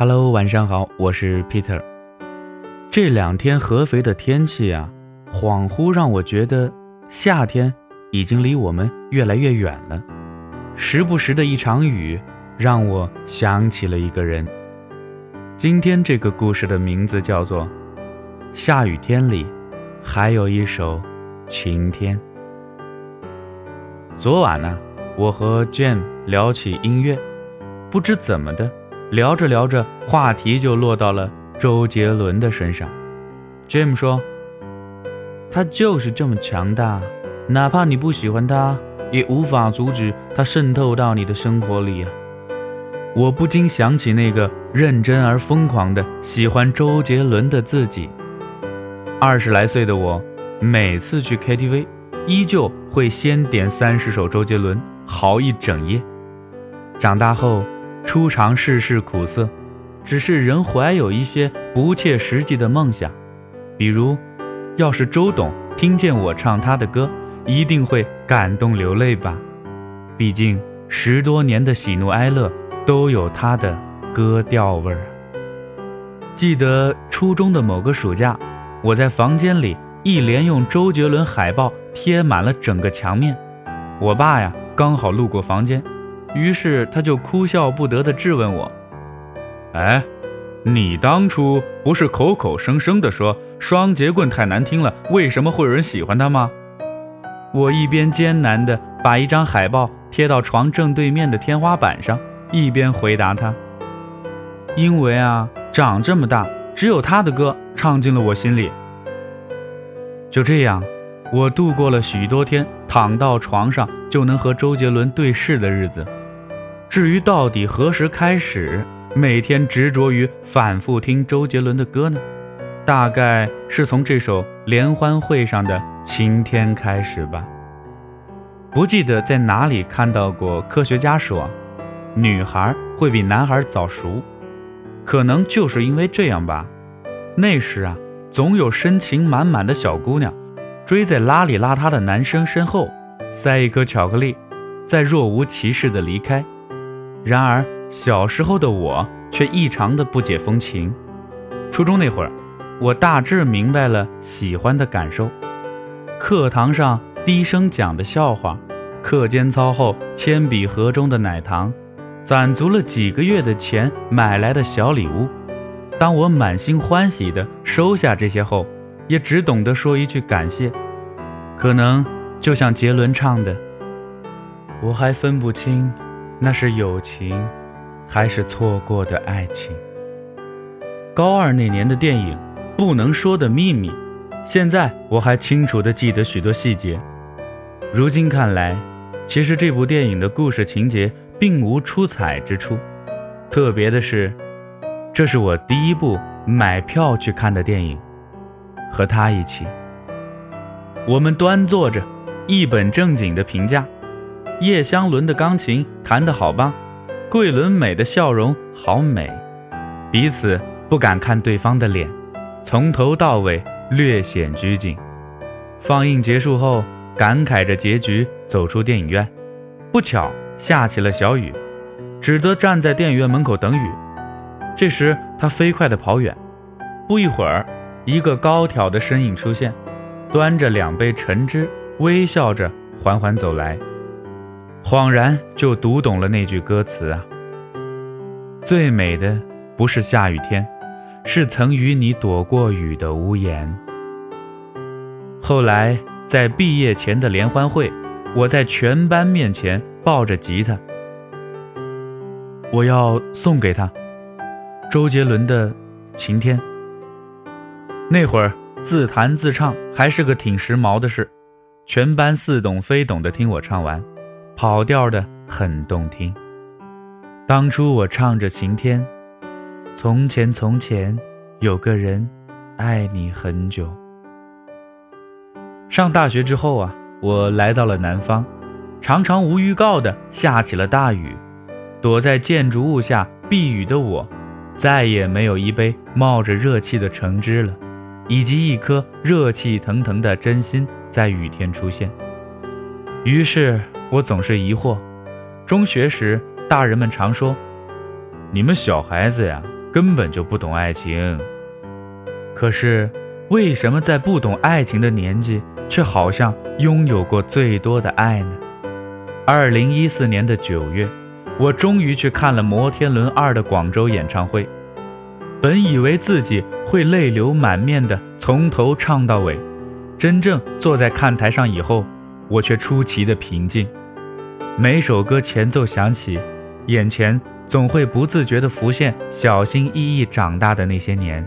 Hello，晚上好，我是 Peter。这两天合肥的天气啊，恍惚让我觉得夏天已经离我们越来越远了。时不时的一场雨，让我想起了一个人。今天这个故事的名字叫做《下雨天里还有一首晴天》。昨晚呢，我和 Jane 聊起音乐，不知怎么的。聊着聊着，话题就落到了周杰伦的身上。Jim 说：“他就是这么强大，哪怕你不喜欢他，也无法阻止他渗透到你的生活里啊！”我不禁想起那个认真而疯狂的喜欢周杰伦的自己。二十来岁的我，每次去 KTV，依旧会先点三十首周杰伦，嚎一整夜。长大后，初尝世事苦涩，只是仍怀有一些不切实际的梦想，比如，要是周董听见我唱他的歌，一定会感动流泪吧。毕竟十多年的喜怒哀乐都有他的歌调味儿。记得初中的某个暑假，我在房间里一连用周杰伦海报贴满了整个墙面，我爸呀刚好路过房间。于是他就哭笑不得地质问我：“哎，你当初不是口口声声地说双截棍太难听了，为什么会有人喜欢它吗？”我一边艰难地把一张海报贴到床正对面的天花板上，一边回答他：“因为啊，长这么大，只有他的歌唱进了我心里。”就这样，我度过了许多天躺到床上就能和周杰伦对视的日子。至于到底何时开始每天执着于反复听周杰伦的歌呢？大概是从这首联欢会上的晴天开始吧。不记得在哪里看到过科学家说，女孩会比男孩早熟，可能就是因为这样吧。那时啊，总有深情满满的小姑娘追在邋里邋遢的男生身后，塞一颗巧克力，再若无其事的离开。然而小时候的我却异常的不解风情。初中那会儿，我大致明白了喜欢的感受。课堂上低声讲的笑话，课间操后铅笔盒中的奶糖，攒足了几个月的钱买来的小礼物。当我满心欢喜地收下这些后，也只懂得说一句感谢。可能就像杰伦唱的：“我还分不清。”那是友情，还是错过的爱情？高二那年的电影《不能说的秘密》，现在我还清楚地记得许多细节。如今看来，其实这部电影的故事情节并无出彩之处。特别的是，这是我第一部买票去看的电影，和他一起，我们端坐着，一本正经地评价。叶湘伦的钢琴弹得好棒，桂纶镁的笑容好美，彼此不敢看对方的脸，从头到尾略显拘谨。放映结束后，感慨着结局走出电影院，不巧下起了小雨，只得站在电影院门口等雨。这时他飞快地跑远，不一会儿，一个高挑的身影出现，端着两杯橙汁，微笑着缓缓走来。恍然就读懂了那句歌词啊，最美的不是下雨天，是曾与你躲过雨的屋檐。后来在毕业前的联欢会，我在全班面前抱着吉他，我要送给他周杰伦的《晴天》。那会儿自弹自唱还是个挺时髦的事，全班似懂非懂的听我唱完。跑调的很动听。当初我唱着晴天，从前从前有个人爱你很久。上大学之后啊，我来到了南方，常常无预告的下起了大雨。躲在建筑物下避雨的我，再也没有一杯冒着热气的橙汁了，以及一颗热气腾腾的真心在雨天出现。于是。我总是疑惑，中学时大人们常说：“你们小孩子呀，根本就不懂爱情。可是，为什么在不懂爱情的年纪，却好像拥有过最多的爱呢？二零一四年的九月，我终于去看了摩天轮二的广州演唱会。本以为自己会泪流满面的从头唱到尾，真正坐在看台上以后，我却出奇的平静。每首歌前奏响起，眼前总会不自觉地浮现小心翼翼长大的那些年。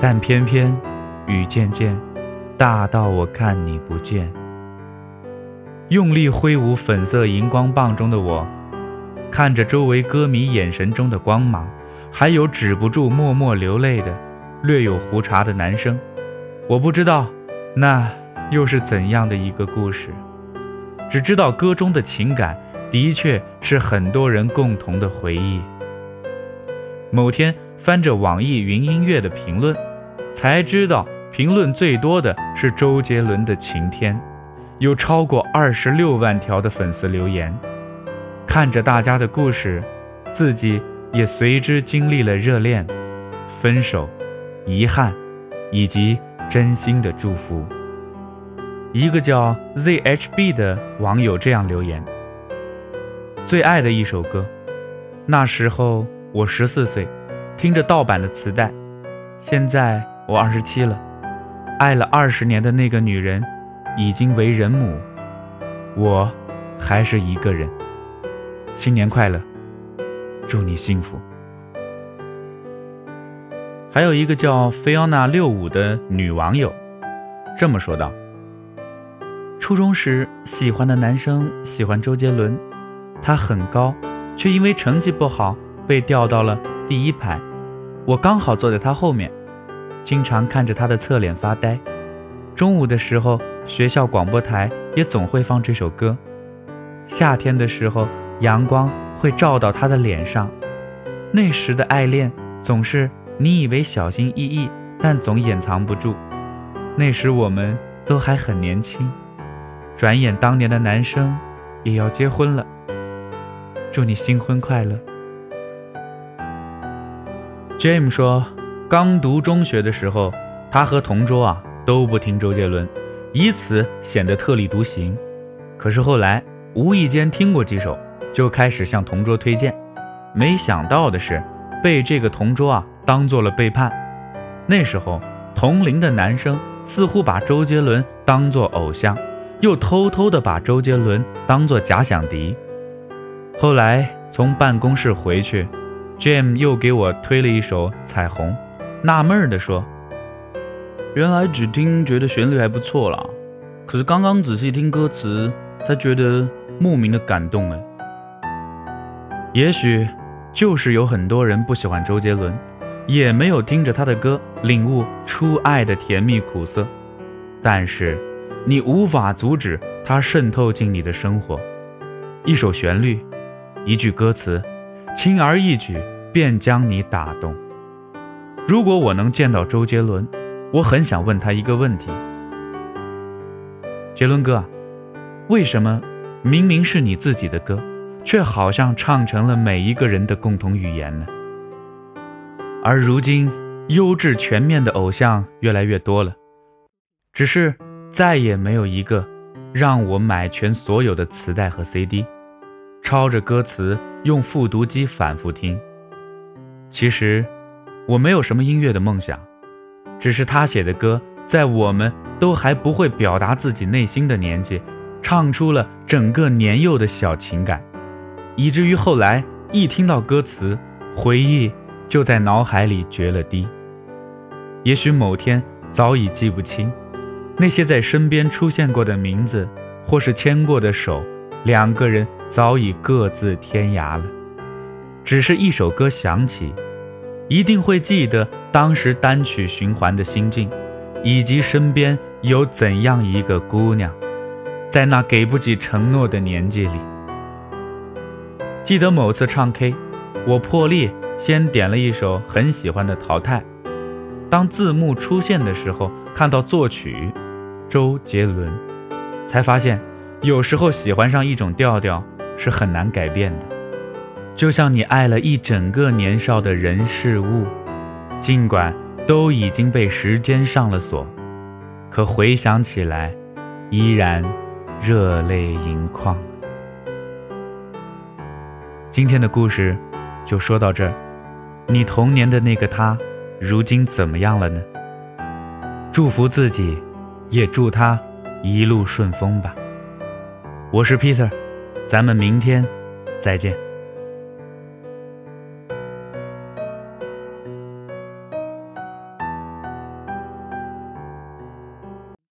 但偏偏雨渐渐大到我看你不见。用力挥舞粉色荧光棒中的我，看着周围歌迷眼神中的光芒。还有止不住默默流泪的略有胡茬的男生，我不知道那又是怎样的一个故事，只知道歌中的情感的确是很多人共同的回忆。某天翻着网易云音乐的评论，才知道评论最多的是周杰伦的《晴天》，有超过二十六万条的粉丝留言。看着大家的故事，自己。也随之经历了热恋、分手、遗憾，以及真心的祝福。一个叫 ZHB 的网友这样留言：“最爱的一首歌，那时候我十四岁，听着盗版的磁带。现在我二十七了，爱了二十年的那个女人已经为人母，我还是一个人。新年快乐！”祝你幸福。还有一个叫菲奥娜六五的女网友这么说道：“初中时喜欢的男生喜欢周杰伦，他很高，却因为成绩不好被调到了第一排。我刚好坐在他后面，经常看着他的侧脸发呆。中午的时候，学校广播台也总会放这首歌。夏天的时候，阳光。”会照到他的脸上，那时的爱恋总是你以为小心翼翼，但总掩藏不住。那时我们都还很年轻，转眼当年的男生也要结婚了。祝你新婚快乐。James 说，刚读中学的时候，他和同桌啊都不听周杰伦，以此显得特立独行。可是后来无意间听过几首。就开始向同桌推荐，没想到的是，被这个同桌啊当做了背叛。那时候，同龄的男生似乎把周杰伦当做偶像，又偷偷的把周杰伦当做假想敌。后来从办公室回去，Jim 又给我推了一首《彩虹》，纳闷的说：“原来只听觉得旋律还不错啦，可是刚刚仔细听歌词，才觉得莫名的感动哎。”也许就是有很多人不喜欢周杰伦，也没有听着他的歌领悟初爱的甜蜜苦涩，但是你无法阻止他渗透进你的生活。一首旋律，一句歌词，轻而易举便将你打动。如果我能见到周杰伦，我很想问他一个问题：杰伦哥，为什么明明是你自己的歌？却好像唱成了每一个人的共同语言呢。而如今，优质全面的偶像越来越多了，只是再也没有一个让我买全所有的磁带和 CD，抄着歌词用复读机反复听。其实，我没有什么音乐的梦想，只是他写的歌，在我们都还不会表达自己内心的年纪，唱出了整个年幼的小情感。以至于后来一听到歌词，回忆就在脑海里决了堤。也许某天早已记不清，那些在身边出现过的名字，或是牵过的手，两个人早已各自天涯了。只是一首歌响起，一定会记得当时单曲循环的心境，以及身边有怎样一个姑娘，在那给不起承诺的年纪里。记得某次唱 K，我破例先点了一首很喜欢的《淘汰》。当字幕出现的时候，看到作曲周杰伦，才发现有时候喜欢上一种调调是很难改变的。就像你爱了一整个年少的人事物，尽管都已经被时间上了锁，可回想起来，依然热泪盈眶。今天的故事就说到这儿，你童年的那个他，如今怎么样了呢？祝福自己，也祝他一路顺风吧。我是 Peter，咱们明天再见。